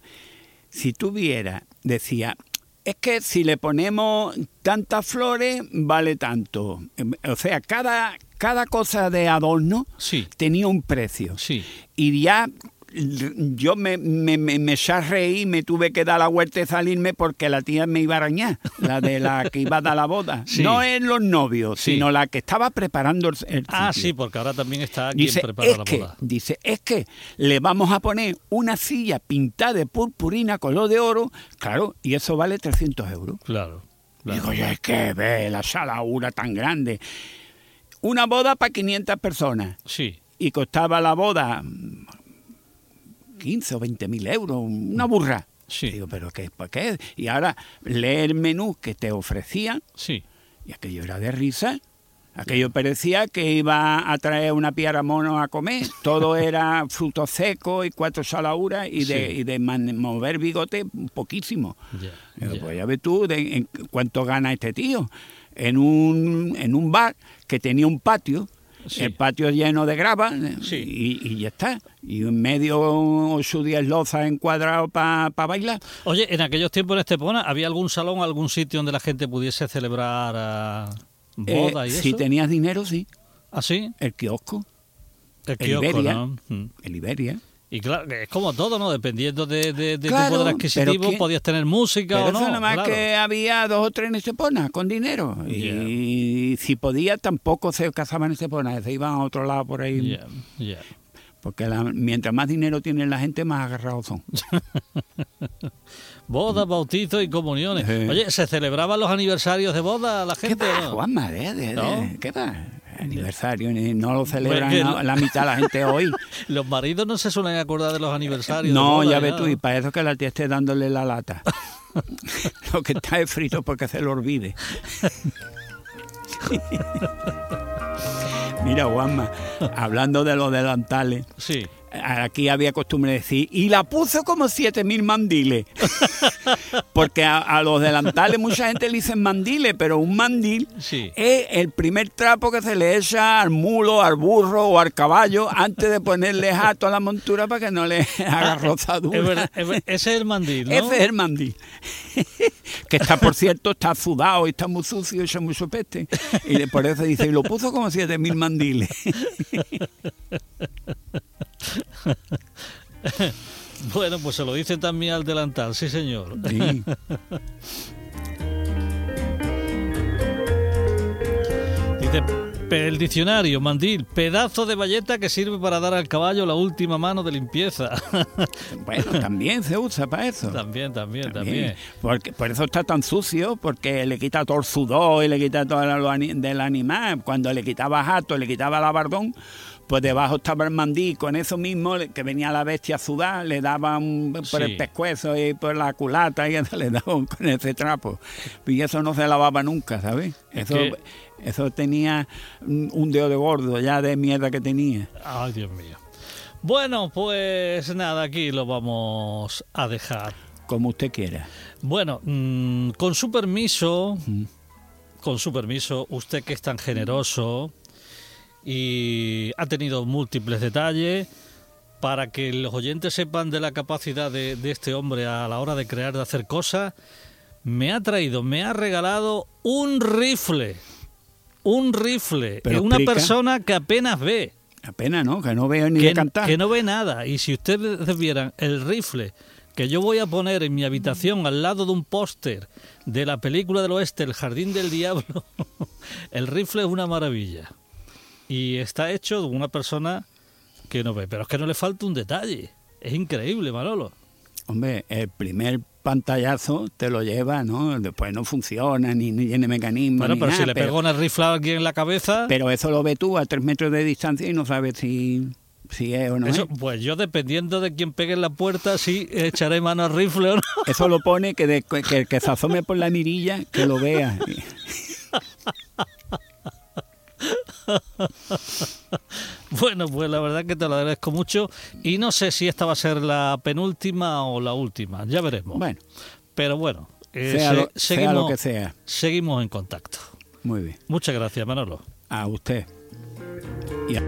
Si tú vieras, decía, es que si le ponemos tantas flores, vale tanto. O sea, cada, cada cosa de adorno sí, tenía un precio. sí. Y ya yo me, me, me, me reír, me tuve que dar la vuelta y salirme porque la tía me iba a arañar, la de la que iba a dar la boda. Sí. No es los novios, Sí. sino la que estaba preparando el, el Ah, sitio. sí, porque ahora también está quien Dice, prepara es la que, boda. dice, es que le vamos a poner una silla pintada de purpurina color de oro, claro, y eso vale 300 euros. Claro. claro. Digo, yo es que ve la sala una tan grande. Una boda para 500 personas Sí, y costaba la boda 15 o 20 mil euros, una burra. Sí. Digo, pero ¿qué, ¿para qué? Y ahora lee el menú que te ofrecían sí. y aquello era de risa. Aquello parecía que iba a traer una piara mono a comer. Todo era frutos secos y cuatro salauras y de, Sí. y de mover bigote poquísimo. Ya, Digo. Pues ya ves tú de- en cuánto gana este tío. En un, en un bar que tenía un patio, Sí. el patio lleno de grava Sí. y, y ya está. Y en medio o diez lozas encuadrados para bailar. Oye, en aquellos tiempos en Estepona, ¿había algún salón, algún sitio donde la gente pudiese celebrar ah, boda Eh, y eso? si tenías dinero, sí. ¿Ah, sí? El kiosco, El El kiosco, Iberia. ¿no? Mm. el Iberia. Y claro, es como todo, ¿no? Dependiendo de, de, de Claro, tu poder adquisitivo, ¿quién- podías tener música Pero o no. eso nada más claro. que había dos o tres en Estepona con dinero. Y si podía, tampoco se casaban en Estepona, se iban a otro lado por ahí. Porque la- mientras más dinero tiene la gente, más agarrados son. Bodas, bautizos y comuniones. Sí. Oye, ¿se celebraban los aniversarios de boda la ¿Qué gente? va, no? Juanma? de- de- ¿No? ¿Qué va? Aniversario, ni- no lo celebran Pues la, mitad de la gente hoy. Los maridos no se suelen acordar de los aniversarios. No, boda ya ves tú, y para eso que la tía esté dándole la lata. lo que está es frito porque se lo olvide. Mira, Juanma, hablando de los delantales, Sí. Aquí había costumbre de decir, y la puso como 7000 mandiles. Porque a, a los delantales mucha gente le dicen mandiles, pero un mandil Sí. es el primer trapo que se le echa al mulo, al burro o al caballo antes de ponerle jato a la montura para que no le haga rozadura. Es verdad, ese es el mandil, ¿no? Ese es el mandil. que está, por cierto, está sudado y está muy sucio y echa mucho peste. Y por eso dice, y lo puso como 7000 mandiles. Bueno, pues se lo dice también al delantal, sí señor. Sí. Dice el diccionario, mandil, pedazo de valleta que sirve para dar al caballo la última mano de limpieza. Bueno, también se usa para eso. también, también, También. también. Porque, por eso está tan sucio, porque le quita todo el sudor y le quita todo ani- del animal. Cuando le quitaba jato, le quitaba la bardón, pues debajo estaba el mandí. Con eso mismo, que venía la bestia a sudar, le daban por Sí. el pescuezo y por la culata y eso le daban con ese trapo. Y eso no se lavaba nunca, ¿sabes? Es Eso, que- eso tenía un un dedo de gordo ya de mierda que tenía. Ay, Dios mío. Bueno, pues nada, aquí lo vamos a dejar. Como usted quiera. Bueno, mm, con su permiso, con su permiso, usted que es tan generoso y ha tenido múltiples detalles para que los oyentes sepan de la capacidad de, de este hombre a la hora de crear, de hacer cosas, me ha traído, me ha regalado un rifle. Un rifle. Pero una explica. persona que apenas ve. Apenas, ¿no? Que no veo ni que, de cantar. que no ve nada. Y si ustedes vieran el rifle que yo voy a poner en mi habitación al lado de un póster de la película del oeste, El Jardín del Diablo, el rifle es una maravilla. Y está hecho de una persona que no ve. Pero es que no le falta un detalle. Es increíble, Manolo. Hombre, el primer pantallazo te lo lleva, ¿no? Después no funciona, ni, ni tiene mecanismo. Bueno, ni pero nada, si le pegó una rifle a alguien en la cabeza, pero eso lo ves tú a tres metros de distancia y no sabes si, si es o no eso, es. pues yo dependiendo de quién pegue en la puerta, sí echaré mano al rifle o no. Eso lo pone que, de- que que se asome por la mirilla, que lo vea. Bueno, pues la verdad que te lo agradezco mucho y no sé si esta va a ser la penúltima o la última, ya veremos. Bueno, Pero bueno, eh, sea se- lo, sea seguimos, lo que sea. seguimos en contacto. Muy bien. Muchas gracias, Manolo. A usted. Y a-